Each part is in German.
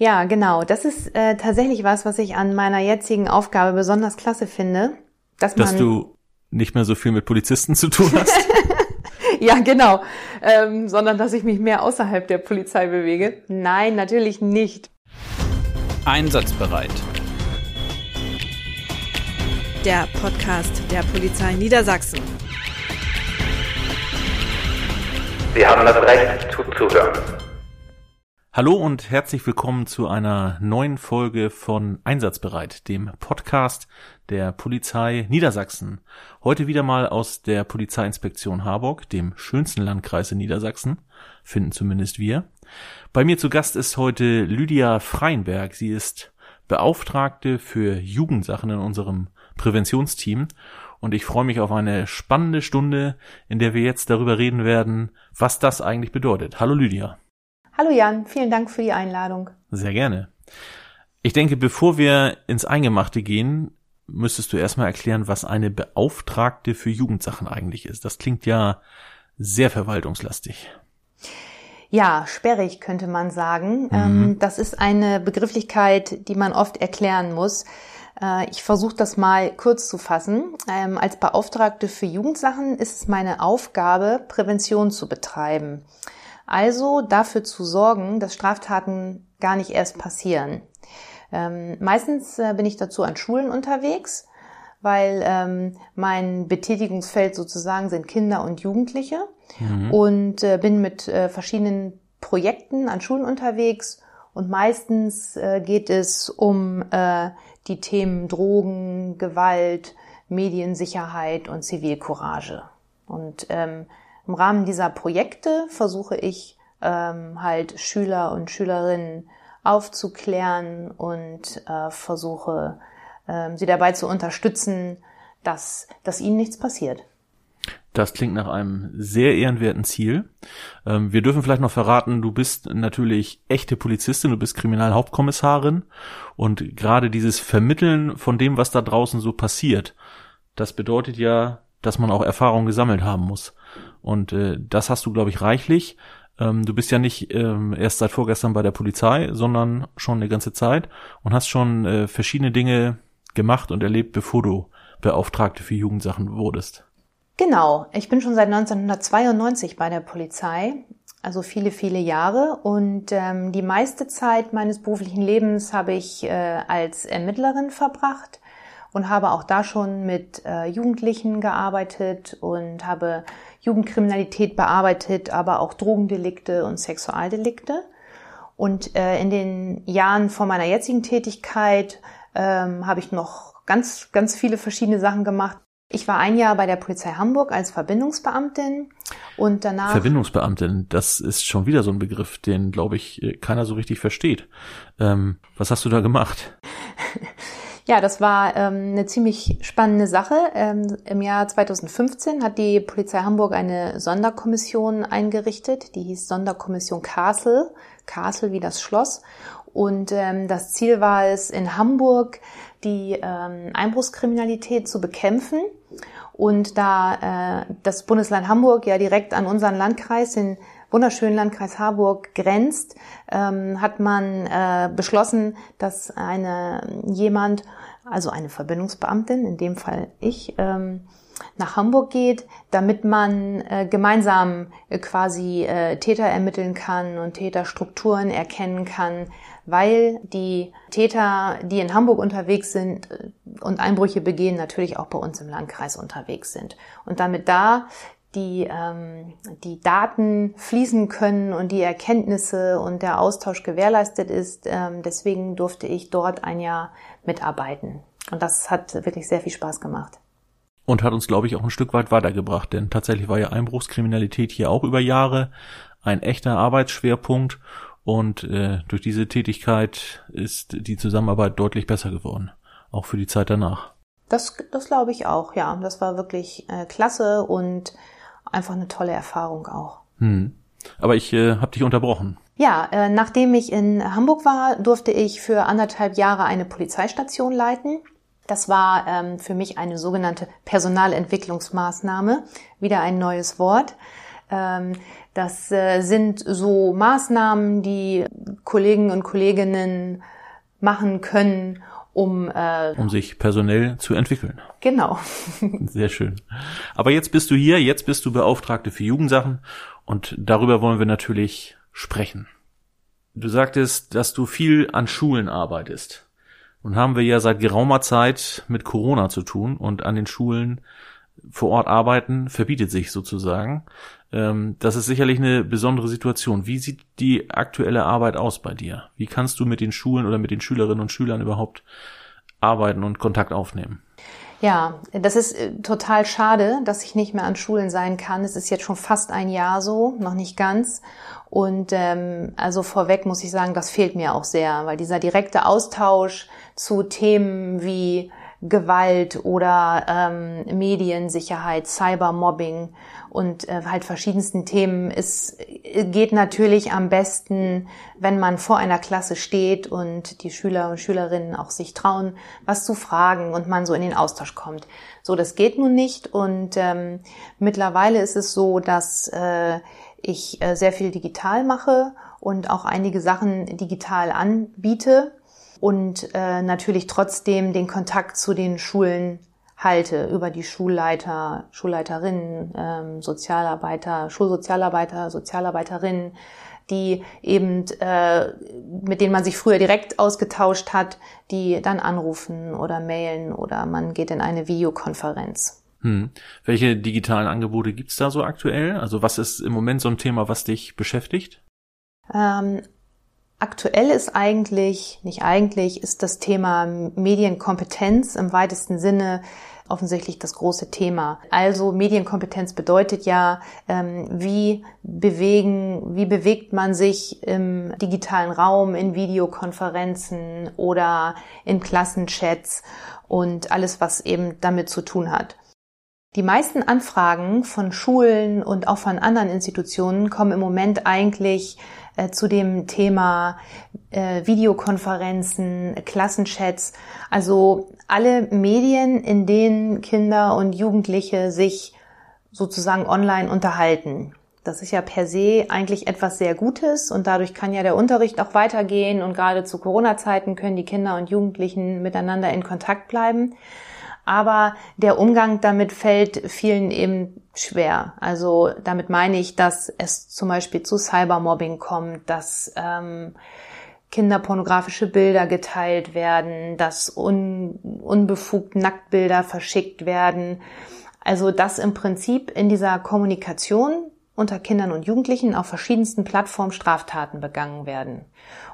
Ja, genau. Das ist äh, tatsächlich was, was ich an meiner jetzigen Aufgabe besonders klasse finde. Dass, dass du nicht mehr so viel mit Polizisten zu tun hast. ja, genau. Ähm, sondern dass ich mich mehr außerhalb der Polizei bewege. Nein, natürlich nicht. Einsatzbereit. Der Podcast der Polizei Niedersachsen. Sie haben das Recht zuzuhören. Hallo und herzlich willkommen zu einer neuen Folge von Einsatzbereit, dem Podcast der Polizei Niedersachsen. Heute wieder mal aus der Polizeiinspektion Harburg, dem schönsten Landkreis in Niedersachsen, finden zumindest wir. Bei mir zu Gast ist heute Lydia Freienberg. Sie ist Beauftragte für Jugendsachen in unserem Präventionsteam und ich freue mich auf eine spannende Stunde, in der wir jetzt darüber reden werden, was das eigentlich bedeutet. Hallo Lydia. Hallo Jan, vielen Dank für die Einladung. Sehr gerne. Ich denke, bevor wir ins Eingemachte gehen, müsstest du erstmal erklären, was eine Beauftragte für Jugendsachen eigentlich ist. Das klingt ja sehr verwaltungslastig. Ja, sperrig könnte man sagen. Mhm. Ähm, das ist eine Begrifflichkeit, die man oft erklären muss. Äh, ich versuche das mal kurz zu fassen. Ähm, als Beauftragte für Jugendsachen ist es meine Aufgabe, Prävention zu betreiben. Also dafür zu sorgen, dass Straftaten gar nicht erst passieren. Ähm, meistens äh, bin ich dazu an Schulen unterwegs, weil ähm, mein Betätigungsfeld sozusagen sind Kinder und Jugendliche mhm. und äh, bin mit äh, verschiedenen Projekten an Schulen unterwegs und meistens äh, geht es um äh, die Themen Drogen, Gewalt, Mediensicherheit und Zivilcourage. Und ähm, im Rahmen dieser Projekte versuche ich ähm, halt Schüler und Schülerinnen aufzuklären und äh, versuche äh, sie dabei zu unterstützen, dass, dass ihnen nichts passiert. Das klingt nach einem sehr ehrenwerten Ziel. Ähm, wir dürfen vielleicht noch verraten, du bist natürlich echte Polizistin, du bist Kriminalhauptkommissarin und gerade dieses Vermitteln von dem, was da draußen so passiert, das bedeutet ja, dass man auch Erfahrung gesammelt haben muss. Und äh, das hast du, glaube ich, reichlich. Ähm, du bist ja nicht ähm, erst seit vorgestern bei der Polizei, sondern schon eine ganze Zeit und hast schon äh, verschiedene Dinge gemacht und erlebt, bevor du Beauftragte für Jugendsachen wurdest. Genau, ich bin schon seit 1992 bei der Polizei, also viele, viele Jahre. Und ähm, die meiste Zeit meines beruflichen Lebens habe ich äh, als Ermittlerin verbracht und habe auch da schon mit äh, Jugendlichen gearbeitet und habe Jugendkriminalität bearbeitet, aber auch Drogendelikte und Sexualdelikte. Und äh, in den Jahren vor meiner jetzigen Tätigkeit ähm, habe ich noch ganz, ganz viele verschiedene Sachen gemacht. Ich war ein Jahr bei der Polizei Hamburg als Verbindungsbeamtin und danach. Verbindungsbeamtin, das ist schon wieder so ein Begriff, den, glaube ich, keiner so richtig versteht. Ähm, was hast du da gemacht? Ja, das war ähm, eine ziemlich spannende Sache. Ähm, Im Jahr 2015 hat die Polizei Hamburg eine Sonderkommission eingerichtet, die hieß Sonderkommission Castle, Castle wie das Schloss. Und ähm, das Ziel war es, in Hamburg die ähm, Einbruchskriminalität zu bekämpfen. Und da äh, das Bundesland Hamburg ja direkt an unseren Landkreis, den wunderschönen Landkreis Harburg grenzt, ähm, hat man äh, beschlossen, dass eine jemand also eine Verbindungsbeamtin, in dem Fall ich, ähm, nach Hamburg geht, damit man äh, gemeinsam äh, quasi äh, Täter ermitteln kann und Täterstrukturen erkennen kann, weil die Täter, die in Hamburg unterwegs sind äh, und Einbrüche begehen, natürlich auch bei uns im Landkreis unterwegs sind. Und damit da die, ähm, die Daten fließen können und die Erkenntnisse und der Austausch gewährleistet ist. Ähm, deswegen durfte ich dort ein Jahr mitarbeiten. Und das hat wirklich sehr viel Spaß gemacht. Und hat uns, glaube ich, auch ein Stück weit weitergebracht, denn tatsächlich war ja Einbruchskriminalität hier auch über Jahre ein echter Arbeitsschwerpunkt und äh, durch diese Tätigkeit ist die Zusammenarbeit deutlich besser geworden, auch für die Zeit danach. Das, das glaube ich auch, ja. Das war wirklich äh, klasse und einfach eine tolle Erfahrung auch. Hm. Aber ich äh, habe dich unterbrochen. Ja, äh, nachdem ich in Hamburg war, durfte ich für anderthalb Jahre eine Polizeistation leiten. Das war ähm, für mich eine sogenannte Personalentwicklungsmaßnahme, wieder ein neues Wort. Ähm, Das äh, sind so Maßnahmen, die Kollegen und Kolleginnen machen können, um äh, um sich personell zu entwickeln. Genau. Sehr schön. Aber jetzt bist du hier, jetzt bist du Beauftragte für Jugendsachen und darüber wollen wir natürlich sprechen. Du sagtest, dass du viel an Schulen arbeitest. Nun haben wir ja seit geraumer Zeit mit Corona zu tun und an den Schulen vor Ort arbeiten verbietet sich sozusagen. Ähm, das ist sicherlich eine besondere Situation. Wie sieht die aktuelle Arbeit aus bei dir? Wie kannst du mit den Schulen oder mit den Schülerinnen und Schülern überhaupt arbeiten und Kontakt aufnehmen? Ja, das ist äh, total schade, dass ich nicht mehr an Schulen sein kann. Es ist jetzt schon fast ein Jahr so, noch nicht ganz. Und ähm, also vorweg muss ich sagen, das fehlt mir auch sehr, weil dieser direkte Austausch zu Themen wie Gewalt oder ähm, Mediensicherheit, Cybermobbing und äh, halt verschiedensten Themen. Es geht natürlich am besten, wenn man vor einer Klasse steht und die Schüler und Schülerinnen auch sich trauen, was zu fragen und man so in den Austausch kommt. So, das geht nun nicht und ähm, mittlerweile ist es so, dass äh, ich äh, sehr viel digital mache und auch einige Sachen digital anbiete und äh, natürlich trotzdem den Kontakt zu den Schulen halte über die Schulleiter, Schulleiterinnen, ähm, Sozialarbeiter, Schulsozialarbeiter, Sozialarbeiterinnen, die eben äh, mit denen man sich früher direkt ausgetauscht hat, die dann anrufen oder mailen oder man geht in eine Videokonferenz. Hm. Welche digitalen Angebote gibt's da so aktuell? Also was ist im Moment so ein Thema, was dich beschäftigt? Ähm, Aktuell ist eigentlich, nicht eigentlich, ist das Thema Medienkompetenz im weitesten Sinne offensichtlich das große Thema. Also Medienkompetenz bedeutet ja, ähm, wie bewegen, wie bewegt man sich im digitalen Raum, in Videokonferenzen oder in Klassenchats und alles, was eben damit zu tun hat. Die meisten Anfragen von Schulen und auch von anderen Institutionen kommen im Moment eigentlich äh, zu dem Thema äh, Videokonferenzen, Klassenchats, also alle Medien, in denen Kinder und Jugendliche sich sozusagen online unterhalten. Das ist ja per se eigentlich etwas sehr Gutes und dadurch kann ja der Unterricht auch weitergehen und gerade zu Corona-Zeiten können die Kinder und Jugendlichen miteinander in Kontakt bleiben aber der Umgang damit fällt vielen eben schwer. Also damit meine ich, dass es zum Beispiel zu Cybermobbing kommt, dass ähm, kinderpornografische Bilder geteilt werden, dass un, unbefugt Nacktbilder verschickt werden. Also dass im Prinzip in dieser Kommunikation unter Kindern und Jugendlichen auf verschiedensten Plattformen Straftaten begangen werden.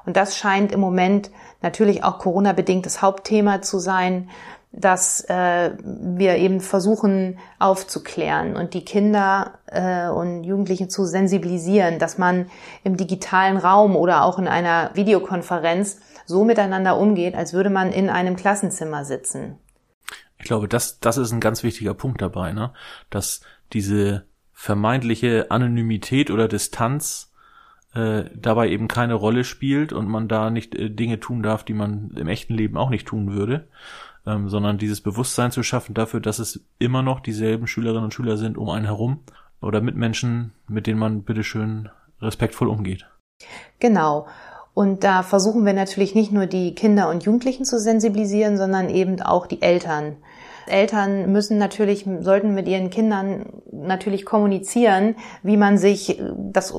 Und das scheint im Moment natürlich auch Corona-bedingt das Hauptthema zu sein, dass äh, wir eben versuchen aufzuklären und die Kinder äh, und Jugendlichen zu sensibilisieren, dass man im digitalen Raum oder auch in einer Videokonferenz so miteinander umgeht, als würde man in einem Klassenzimmer sitzen. Ich glaube, das, das ist ein ganz wichtiger Punkt dabei, ne? dass diese vermeintliche Anonymität oder Distanz äh, dabei eben keine Rolle spielt und man da nicht äh, Dinge tun darf, die man im echten Leben auch nicht tun würde ähm, sondern dieses Bewusstsein zu schaffen dafür, dass es immer noch dieselben Schülerinnen und Schüler sind um einen herum oder Mitmenschen, mit denen man bitteschön respektvoll umgeht. Genau. Und da versuchen wir natürlich nicht nur die Kinder und Jugendlichen zu sensibilisieren, sondern eben auch die Eltern. Eltern müssen natürlich, sollten mit ihren Kindern natürlich kommunizieren, wie man sich das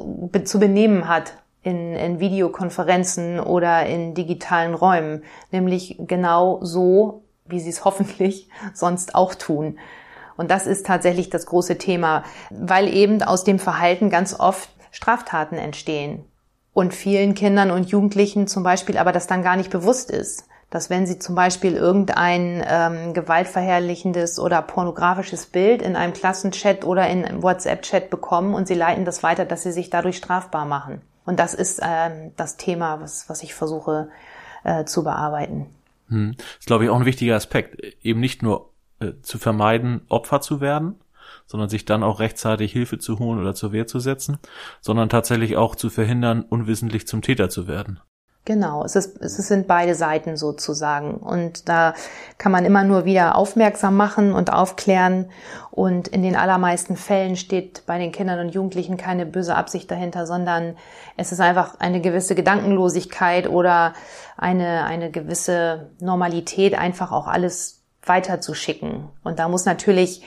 zu benehmen hat in, in Videokonferenzen oder in digitalen Räumen. Nämlich genau so, wie sie es hoffentlich sonst auch tun. Und das ist tatsächlich das große Thema, weil eben aus dem Verhalten ganz oft Straftaten entstehen. Und vielen Kindern und Jugendlichen zum Beispiel aber das dann gar nicht bewusst ist, dass wenn sie zum Beispiel irgendein ähm, gewaltverherrlichendes oder pornografisches Bild in einem Klassenchat oder in einem WhatsApp-Chat bekommen und sie leiten das weiter, dass sie sich dadurch strafbar machen. Und das ist ähm, das Thema, was, was ich versuche äh, zu bearbeiten. Hm. Das ist, glaube ich, auch ein wichtiger Aspekt. Eben nicht nur äh, zu vermeiden, Opfer zu werden, sondern sich dann auch rechtzeitig Hilfe zu holen oder zur Wehr zu setzen, sondern tatsächlich auch zu verhindern, unwissentlich zum Täter zu werden. Genau, es, ist, es sind beide Seiten sozusagen. Und da kann man immer nur wieder aufmerksam machen und aufklären. Und in den allermeisten Fällen steht bei den Kindern und Jugendlichen keine böse Absicht dahinter, sondern es ist einfach eine gewisse Gedankenlosigkeit oder eine, eine gewisse Normalität, einfach auch alles weiterzuschicken. Und da muss natürlich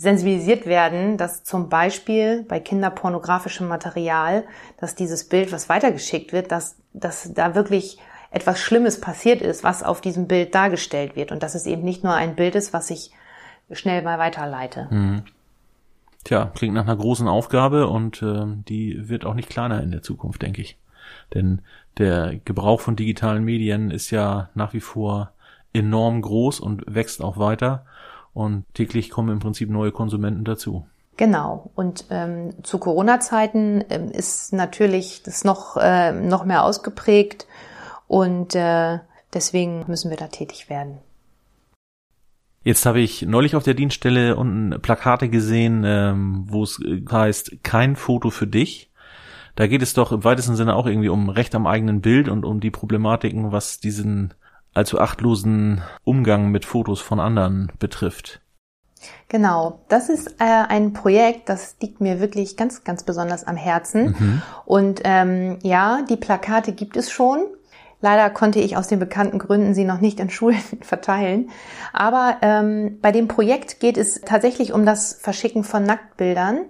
sensibilisiert werden, dass zum Beispiel bei kinderpornografischem Material, dass dieses Bild, was weitergeschickt wird, dass, dass da wirklich etwas Schlimmes passiert ist, was auf diesem Bild dargestellt wird und dass es eben nicht nur ein Bild ist, was ich schnell mal weiterleite. Mhm. Tja, klingt nach einer großen Aufgabe und äh, die wird auch nicht kleiner in der Zukunft, denke ich. Denn der Gebrauch von digitalen Medien ist ja nach wie vor enorm groß und wächst auch weiter und täglich kommen im Prinzip neue Konsumenten dazu. Genau. Und ähm, zu Corona-Zeiten ähm, ist natürlich das noch, äh, noch mehr ausgeprägt und äh, deswegen müssen wir da tätig werden. Jetzt habe ich neulich auf der Dienststelle unten Plakate gesehen, ähm, wo es heißt, kein Foto für dich. Da geht es doch im weitesten Sinne auch irgendwie um Recht am eigenen Bild und um die Problematiken, was diesen allzu achtlosen Umgang mit Fotos von anderen betrifft. Genau, das ist äh, ein Projekt, das liegt mir wirklich ganz, ganz besonders am Herzen. Mhm. Und ähm, ja, die Plakate gibt es schon. Leider konnte ich aus den bekannten Gründen sie noch nicht in Schulen verteilen. Aber ähm, bei dem Projekt geht es tatsächlich um das Verschicken von Nacktbildern,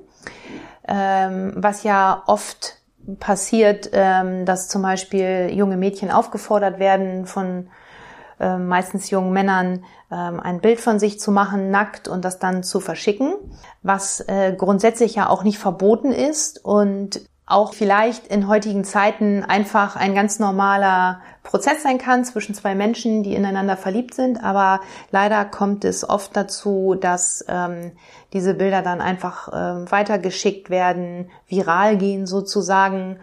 ähm, was ja oft passiert, ähm, dass zum Beispiel junge Mädchen aufgefordert werden von äh, meistens jungen Männern ähm, ein Bild von sich zu machen, nackt und das dann zu verschicken, was äh, grundsätzlich ja auch nicht verboten ist und auch vielleicht in heutigen Zeiten einfach ein ganz normaler Prozess sein kann zwischen zwei Menschen, die ineinander verliebt sind. Aber leider kommt es oft dazu, dass ähm, diese Bilder dann einfach ähm, weitergeschickt werden, viral gehen sozusagen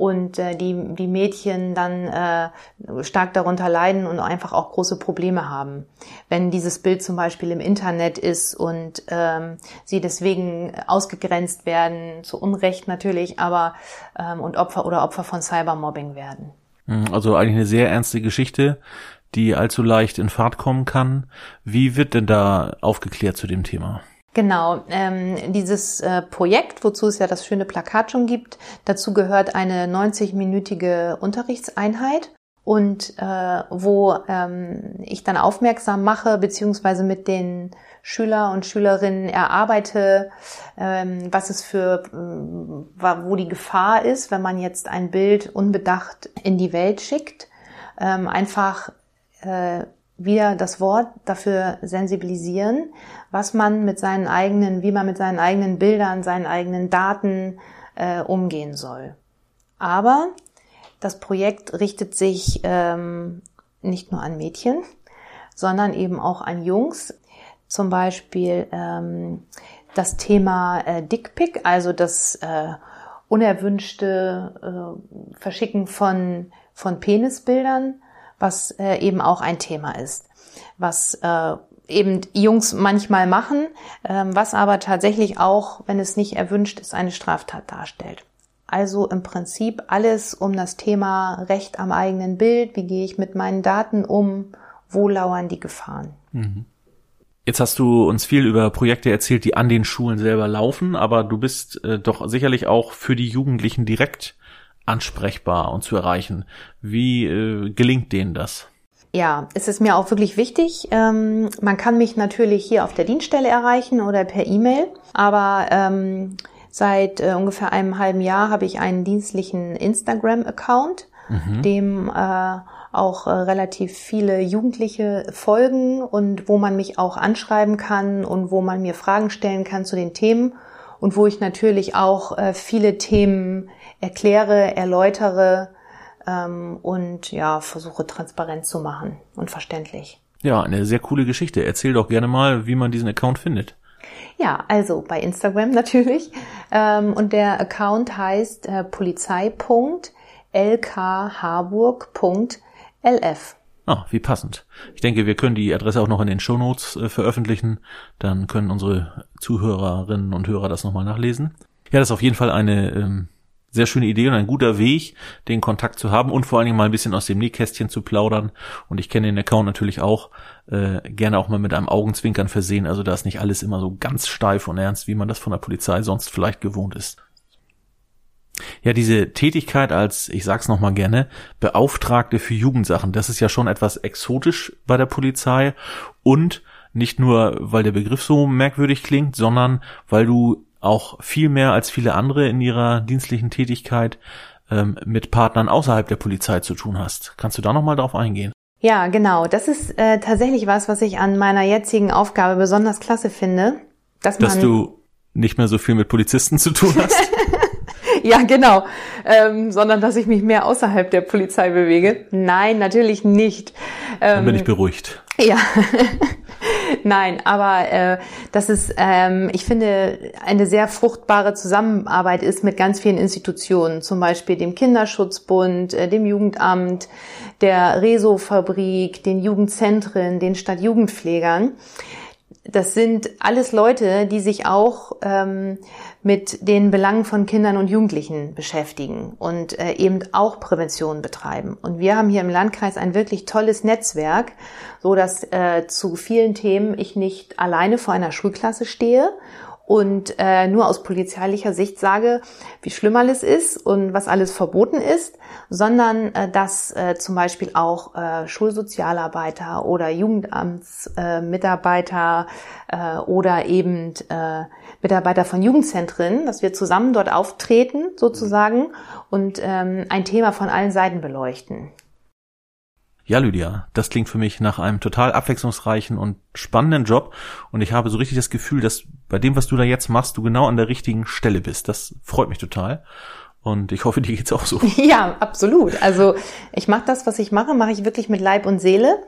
und äh, die, die Mädchen dann äh, stark darunter leiden und einfach auch große Probleme haben. Wenn dieses Bild zum Beispiel im Internet ist und ähm, sie deswegen ausgegrenzt werden, zu Unrecht natürlich, aber ähm, und Opfer oder Opfer von Cybermobbing werden. Mhm, also eigentlich eine sehr ernste Geschichte, die allzu leicht in Fahrt kommen kann. Wie wird denn da aufgeklärt zu dem Thema? Genau, ähm, dieses äh, Projekt, wozu es ja das schöne Plakat schon gibt, dazu gehört eine 90-minütige Unterrichtseinheit und äh, wo ähm, ich dann aufmerksam mache, beziehungsweise mit den Schüler und Schülerinnen erarbeite, ähm, was es für, äh, wo die Gefahr ist, wenn man jetzt ein Bild unbedacht in die Welt schickt. Ähm, einfach äh, wieder das Wort dafür sensibilisieren, was man mit seinen eigenen, wie man mit seinen eigenen Bildern, seinen eigenen Daten äh, umgehen soll. Aber das Projekt richtet sich ähm, nicht nur an Mädchen, sondern eben auch an Jungs. Zum Beispiel ähm, das Thema äh, Dickpick, also das äh, unerwünschte äh, Verschicken von, von Penisbildern was äh, eben auch ein Thema ist, was äh, eben Jungs manchmal machen, äh, was aber tatsächlich auch, wenn es nicht erwünscht ist, eine Straftat darstellt. Also im Prinzip alles um das Thema Recht am eigenen Bild, wie gehe ich mit meinen Daten um, wo lauern die Gefahren. Mhm. Jetzt hast du uns viel über Projekte erzählt, die an den Schulen selber laufen, aber du bist äh, doch sicherlich auch für die Jugendlichen direkt ansprechbar und zu erreichen. Wie äh, gelingt denen das? Ja, es ist mir auch wirklich wichtig. Ähm, man kann mich natürlich hier auf der Dienststelle erreichen oder per E-Mail, aber ähm, seit äh, ungefähr einem halben Jahr habe ich einen dienstlichen Instagram-Account, mhm. dem äh, auch äh, relativ viele Jugendliche folgen und wo man mich auch anschreiben kann und wo man mir Fragen stellen kann zu den Themen und wo ich natürlich auch äh, viele Themen erkläre, erläutere ähm, und ja, versuche transparent zu machen und verständlich. Ja, eine sehr coole Geschichte. Erzähl doch gerne mal, wie man diesen Account findet. Ja, also bei Instagram natürlich. Ähm, und der Account heißt äh, polizei.lkharburg.lf. Ah, wie passend. Ich denke, wir können die Adresse auch noch in den Shownotes äh, veröffentlichen. Dann können unsere Zuhörerinnen und Hörer das nochmal nachlesen. Ja, das ist auf jeden Fall eine ähm, sehr schöne Idee und ein guter Weg, den Kontakt zu haben und vor allen Dingen mal ein bisschen aus dem Nähkästchen zu plaudern. Und ich kenne den Account natürlich auch äh, gerne auch mal mit einem Augenzwinkern versehen. Also da ist nicht alles immer so ganz steif und ernst, wie man das von der Polizei sonst vielleicht gewohnt ist. Ja, diese Tätigkeit als, ich sag's nochmal gerne, Beauftragte für Jugendsachen, das ist ja schon etwas exotisch bei der Polizei und nicht nur, weil der Begriff so merkwürdig klingt, sondern weil du auch viel mehr als viele andere in ihrer dienstlichen Tätigkeit ähm, mit Partnern außerhalb der Polizei zu tun hast. Kannst du da nochmal drauf eingehen? Ja, genau. Das ist äh, tatsächlich was, was ich an meiner jetzigen Aufgabe besonders klasse finde. Dass, dass du nicht mehr so viel mit Polizisten zu tun hast. ja, genau. Ähm, sondern dass ich mich mehr außerhalb der Polizei bewege. Nein, natürlich nicht. Ähm, Dann bin ich ähm, beruhigt. Ja. Nein, aber äh, das ist, ähm, ich finde, eine sehr fruchtbare Zusammenarbeit ist mit ganz vielen Institutionen, zum Beispiel dem Kinderschutzbund, äh, dem Jugendamt, der Reso-Fabrik, den Jugendzentren, den Stadtjugendpflegern. Das sind alles Leute, die sich auch ähm, mit den Belangen von Kindern und Jugendlichen beschäftigen und äh, eben auch Prävention betreiben. Und wir haben hier im Landkreis ein wirklich tolles Netzwerk, so dass äh, zu vielen Themen ich nicht alleine vor einer Schulklasse stehe und äh, nur aus polizeilicher Sicht sage, wie schlimm alles ist und was alles verboten ist, sondern äh, dass äh, zum Beispiel auch äh, Schulsozialarbeiter oder Jugendamtsmitarbeiter äh, äh, oder eben äh, Mitarbeiter von Jugendzentren, dass wir zusammen dort auftreten sozusagen und ähm, ein Thema von allen Seiten beleuchten. Ja, Lydia, das klingt für mich nach einem total abwechslungsreichen und spannenden Job und ich habe so richtig das Gefühl, dass bei dem, was du da jetzt machst, du genau an der richtigen Stelle bist. Das freut mich total. Und ich hoffe, dir geht's auch so. Ja, absolut. Also ich mache das, was ich mache, mache ich wirklich mit Leib und Seele.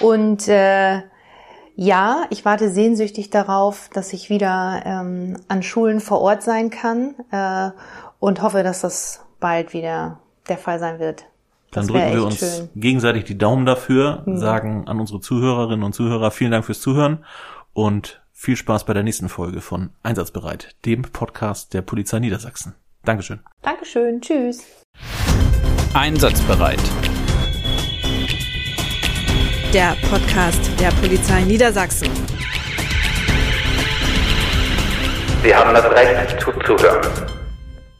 Und äh, ja, ich warte sehnsüchtig darauf, dass ich wieder ähm, an Schulen vor Ort sein kann äh, und hoffe, dass das bald wieder der Fall sein wird. Dann drücken wir uns schön. gegenseitig die Daumen dafür, mhm. sagen an unsere Zuhörerinnen und Zuhörer vielen Dank fürs Zuhören und viel Spaß bei der nächsten Folge von Einsatzbereit, dem Podcast der Polizei Niedersachsen. Dankeschön. Dankeschön. Tschüss. Einsatzbereit. Der Podcast der Polizei Niedersachsen. Sie haben das Recht zuzuhören.